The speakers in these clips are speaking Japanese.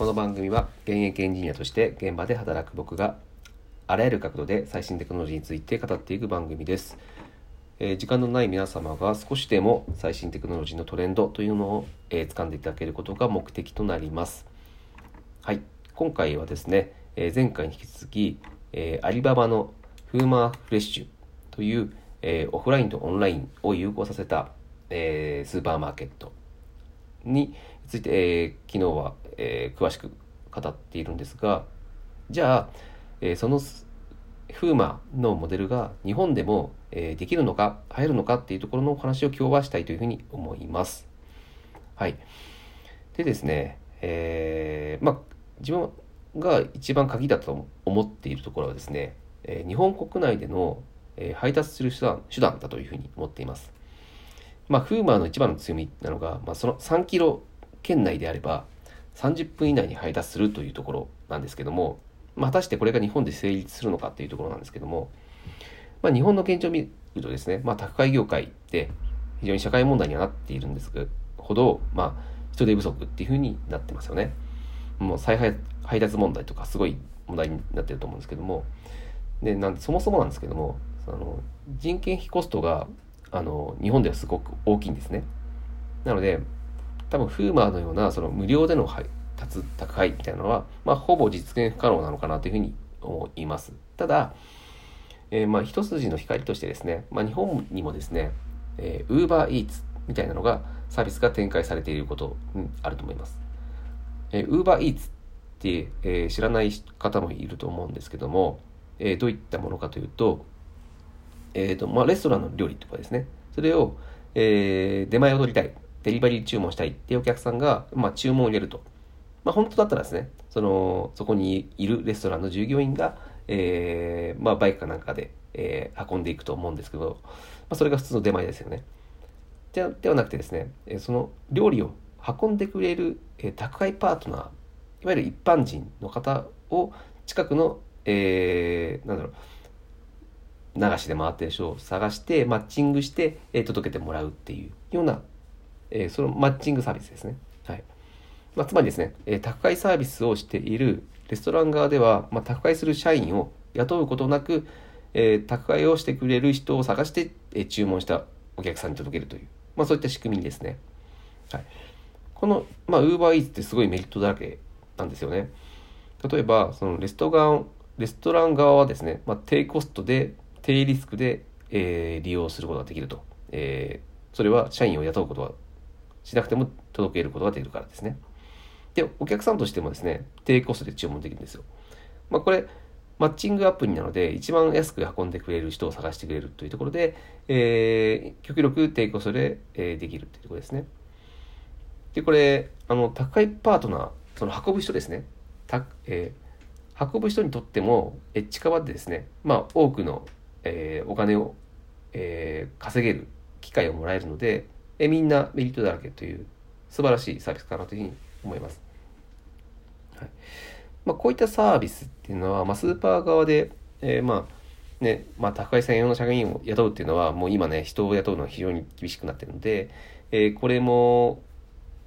この番組は現役エンジニアとして現場で働く僕があらゆる角度で最新テクノロジーについて語っていく番組です。えー、時間のない皆様が少しでも最新テクノロジーのトレンドというのを、えー、掴んでいただけることが目的となります。はい、今回はですね、えー、前回に引き続き、えー、アリババのフーマーフレッシュという、えー、オフラインとオンラインを融合させた、えー、スーパーマーケットについて、えー、昨日は、えー、詳しく語っているんですが、じゃあ、えー、そのフーマのモデルが日本でも、えー、できるのか、流行るのかっていうところのお話を今日はしたいというふうに思います。はい。でですね、えー、まあ、自分が一番鍵だと思っているところはですね、えー、日本国内での、えー、配達する手段手段だというふうに思っています。まあ、フーマーの一番の強みなのが、まあ、その3キロ圏内であれば30分以内に配達するというところなんですけども、まあ、果たしてこれが日本で成立するのかっていうところなんですけども、まあ、日本の現状を見るとですね、まあ、宅配業界って非常に社会問題にはなっているんですほど、まあ、人手不足っていうふうになってますよね。もう再配達問題とかすごい問題になってると思うんですけども、でなんそもそもなんですけども、その人件費コストがあの日本ではすごく大きいんですね。なので、多分フーマーのようなその無料での配達宅配みたいなのは、まあ、ほぼ実現不可能なのかなというふうに思います。ただ、えー、まあ一筋の光としてですね、まあ、日本にもですね、えー、UberEats みたいなのがサービスが展開されていることにあると思います。えー、UberEats って、えー、知らない方もいると思うんですけども、えー、どういったものかというと、えーとまあ、レストランの料理とかですね、それを、えー、出前を取りたい、デリバリー注文したいっていうお客さんが、まあ、注文を入れると。まあ、本当だったらですね、その、そこにいるレストランの従業員が、えー、まあ、バイクかなんかで、えー、運んでいくと思うんですけど、まあ、それが普通の出前ですよね。でではなくてですね、その料理を運んでくれる、えー、宅配パートナー、いわゆる一般人の方を近くの、えー、なんだろう、流しで回ってる人を探してマッチングして、えー、届けてもらうっていうような、えー、そのマッチングサービスですね。はいまあ、つまりですね、えー、宅配サービスをしているレストラン側では、まあ、宅配する社員を雇うことなく、えー、宅配をしてくれる人を探して、え、注文したお客さんに届けるという、まあ、そういった仕組みですね。はい、この、まあ、UberEats ってすごいメリットだらけなんですよね。例えば、そのレストラン、レストラン側はですね、まあ、低コストで低リスクで、えー、利用することができると。えー、それは社員を雇うことはしなくても届けることができるからですね。で、お客さんとしてもですね、低コストで注文できるんですよ。まあ、これ、マッチングアプリなので、一番安く運んでくれる人を探してくれるというところで、えー、極力低コストで、えー、できるというところですね。で、これ、あの、高いパートナー、その運ぶ人ですね。たえー、運ぶ人にとっても、エッジカバーでですね、まあ、多くのえー、お金を、えー、稼げる機会をもらえるので、え、みんなメリットだらけという素晴らしいサービスかなというふうに思います。はいまあ、こういったサービスっていうのは、まあ、スーパー側で、えー、まあね、まあ、宅配専用の社員を雇うっていうのは、もう今ね、人を雇うのは非常に厳しくなってるので、えー、これも、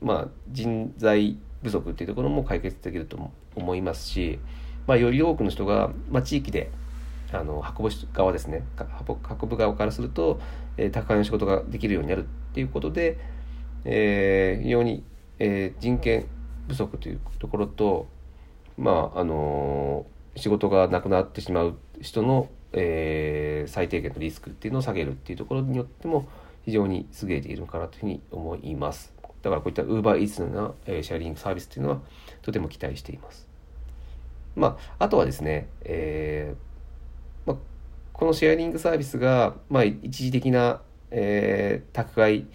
まあ、人材不足っていうところも解決できると思いますし、まあ、より多くの人が、まあ、地域であの運ぶ側ですね運ぶ側からすると、えー、宅配の仕事ができるようになるっていうことで、えー、非常に、えー、人権不足というところとまああのー、仕事がなくなってしまう人の、えー、最低限のリスクっていうのを下げるっていうところによっても非常に優れているのかなというふうに思います。だからこういった UberEats のような、え、シェアリングサービスっていうのはとても期待しています。まあ、あとはですね、えー、このシェアリングサービスが、まあ、一時的な、えー、宅配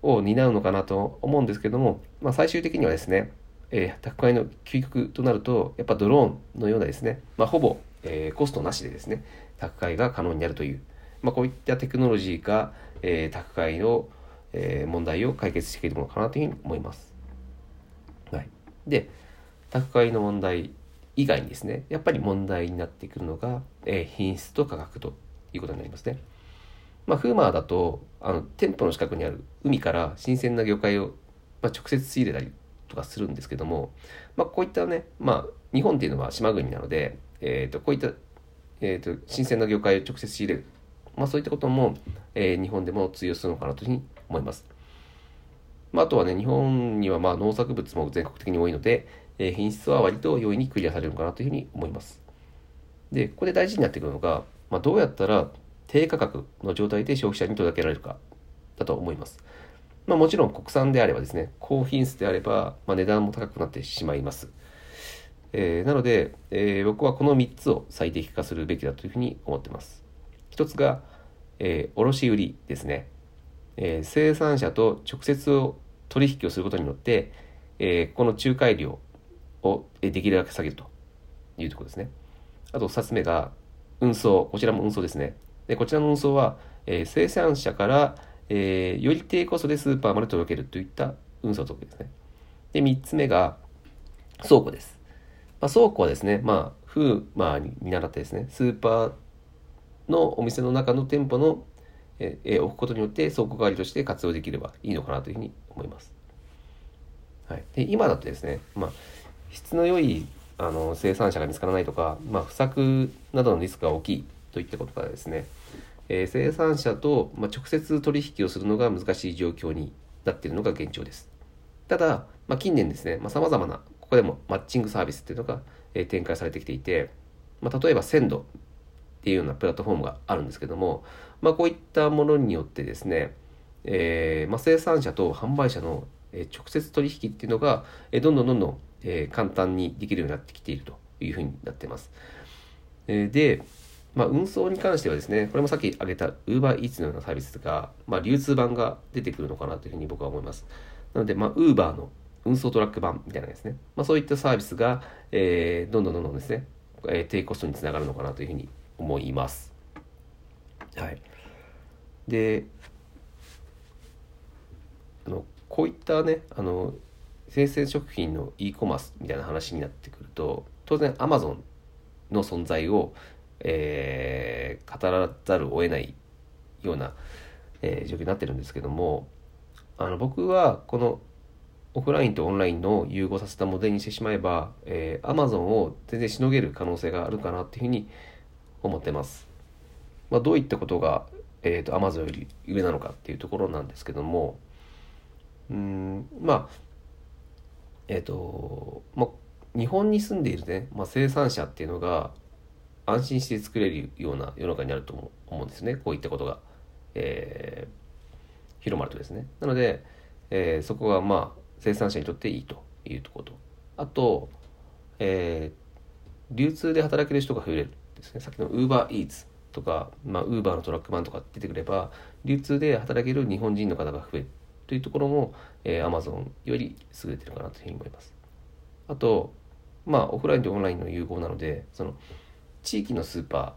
を担うのかなと思うんですけども、まあ、最終的にはですね、えー、宅配の究極となると、やっぱドローンのようなですね、まあ、ほぼ、えー、コストなしでですね、宅配が可能になるという、まあ、こういったテクノロジーが、えー、宅配の、えー、問題を解決していけるのかなというふうに思います。はい、で、宅配の問題以外にですね、やっぱり問題になってくるのが、えー、品質と価格ということになりますね。まあ、フーマーだと、あの、店舗の近くにある海から新鮮な魚介を、まあ、直接仕入れたりとかするんですけども、まあ、こういったね、まあ、日本っていうのは島国なので、えー、とこういった、えー、と新鮮な業界を直接仕入れる、まあ、そういったことも、えー、日本でも通用するのかなというふうに思います。まあ、あとはね、日本にはまあ農作物も全国的に多いので、え、品質は割と容易にクリアされるのかなというふうに思います。で、ここで大事になってくるのが、まあ、どうやったら低価格の状態で消費者に届けられるかだと思います。まあ、もちろん国産であればですね、高品質であれば、まあ、値段も高くなってしまいます。えー、なので、えー、僕はこの3つを最適化するべきだというふうに思ってます。1つが、えー、卸売ですね。え、生産者と直接取引をすることによって、え、この仲介料をできるだけ下げるというところですね。あと2つ目が運送。こちらも運送ですね。でこちらの運送は、えー、生産者から、えー、より低コストでスーパーまで届けるといった運送特ですね。で、3つ目が倉庫です。まあ、倉庫はですね、まあ、フーマーに見習ってですね、スーパーのお店の中の店舗の、えー、置くことによって倉庫代わりとして活用できればいいのかなというふうに思います。はい、で今だとですね、まあ、質の良いあの生産者が見つからないとか、まあ、不作などのリスクが大きいといったことからですね、えー、生産者と、まあ、直接取引をするのが難しい状況になっているのが現状です。ただ、まあ、近年ですね、まあ、様々な、ここでもマッチングサービスっていうのが、えー、展開されてきていて、まあ、例えば鮮度っていうようなプラットフォームがあるんですけども、まあ、こういったものによってですね、えーまあ、生産者と販売者の直接取引っていうのが、どんどんどんどん、え簡単にできるようになってきているというふうになっています。えで、まあ、運送に関してはですね、これもさっき挙げた UberEats のようなサービスが、まあ、流通版が出てくるのかなというふうに僕は思います。なので、まあ、Uber の運送トラック版みたいなですね、まあ、そういったサービスが、えー、どんどんどんどんですね、えー、低コストにつながるのかなというふうに思います。はい。で、あの、こういったね、あの、生鮮食品の e コマースみたいな話になってくると、当然 Amazon の存在をえー、語らざるを得ないような、えー、状況になってるんですけどもあの僕はこのオフラインとオンラインの融合させたモデルにしてしまえば、えー、Amazon を全然しのげる可能性があるかなっていうふうに思ってます。まあ、どういったことが、えーと、Amazon より上なのかっていうところなんですけどもうんまあえっ、ー、と、まあ、日本に住んでいるね、まあ、生産者っていうのが安心して作れるような世の中になると思うんですね。こういったことが、えー、広まるとですね。なので、えー、そこがまあ生産者にとっていいというとこと。あと、えー、流通で働ける人が増えるですね。さっきの UberEats とか、まあ、Uber のトラックマンとか出てくれば流通で働ける日本人の方が増えるというところも、えー、Amazon より優れてるかなというふうに思いますあとまあオフラインとオンラインの融合なのでその地域のスーパ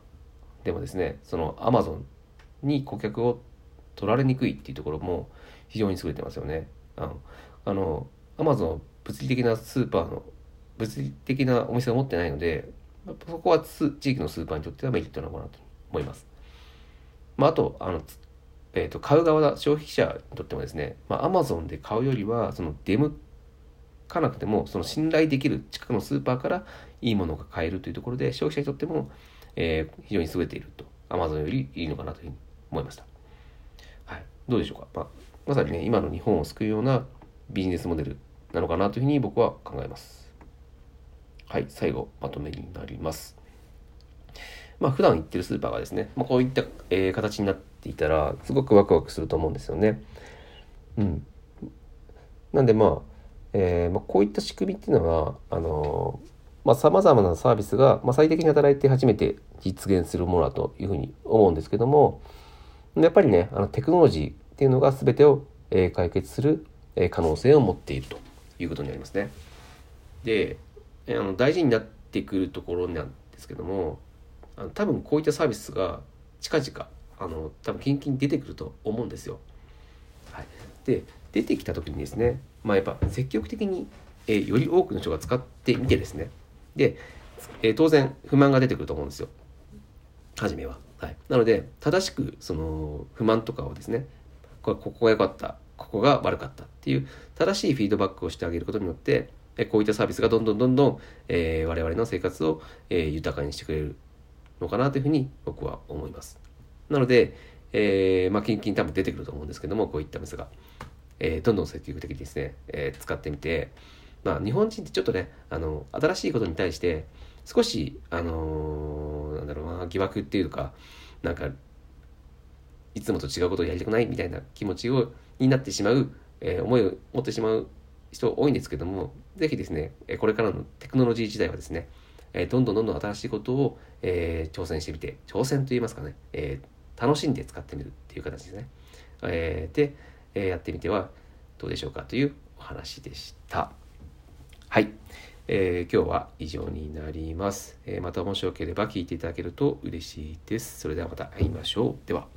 ーでもですねそのアマゾンに顧客を取られにくいっていうところも非常に優れてますよね。あのあのアマゾン物理的なスーパーの物理的なお店を持ってないのでそこは地域のスーパーにとってはメリットなのかなと思います。まあ、あとあの、えーと、買う側だ消費者にとってもですね、ま、アマゾンで買うよりはその出向かなくてもその信頼できる近くのスーパーからいいものが買えるというところで消費者にとっても、えー、非常に優れていると Amazon よりいいのかなというふうに思いました。はい、どうでしょうか、まあ、まさにね今の日本を救うようなビジネスモデルなのかなというふうに僕は考えます。はい、最後まとめになります。まあ普段行ってるスーパーがですね、まあ、こういった、えー、形になってていたらすごくワクワクすると思うんですよね。うん。なんでまあえー、まあ、こういった仕組みっていうのはあのまあ、様々なサービスが、まあ、最適に働いて初めて実現するものだというふうに思うんですけどもやっぱりねあのテクノロジーっていうのが全てを、えー、解決する、え、可能性を持っているということになりますね。であの大事になってくるところなんですけどもあの多分こういったサービスが近々あの多分近々出てくると思うんですよ。はい、で出てきた時にですねまあやっぱ積極的に、えー、より多くの人が使ってみてですねで、えー、当然不満が出てくると思うんですよ初めは。はい、なので正しくその不満とかをですねこここが良かったここが悪かったっていう正しいフィードバックをしてあげることによってこういったサービスがどんどんどんどん、えー、我々の生活を、えー、豊かにしてくれるのかなというふうに僕は思います。なので、えー、まあ、近々多分出てくると思うんですけども、こういった店が、えー、どんどん積極的にですね、えー、使ってみて、まあ、日本人ってちょっとね、あの、新しいことに対して、少し、あのー、なんだろうな、疑惑っていうか、なんか、いつもと違うことをやりたくないみたいな気持ちを、になってしまう、えー、思いを持ってしまう人多いんですけども、ぜひですね、これからのテクノロジー時代はですね、えどんどんどんどん新しいことを、えー、挑戦してみて、挑戦といいますかね、えー、楽しんで使ってみるっていう形ですね。えー、で、えやってみてはどうでしょうかというお話でした。はい。えー、今日は以上になります、えー、またもしよければ聞いていただけると嬉しいです。それではまた会いましょう。では。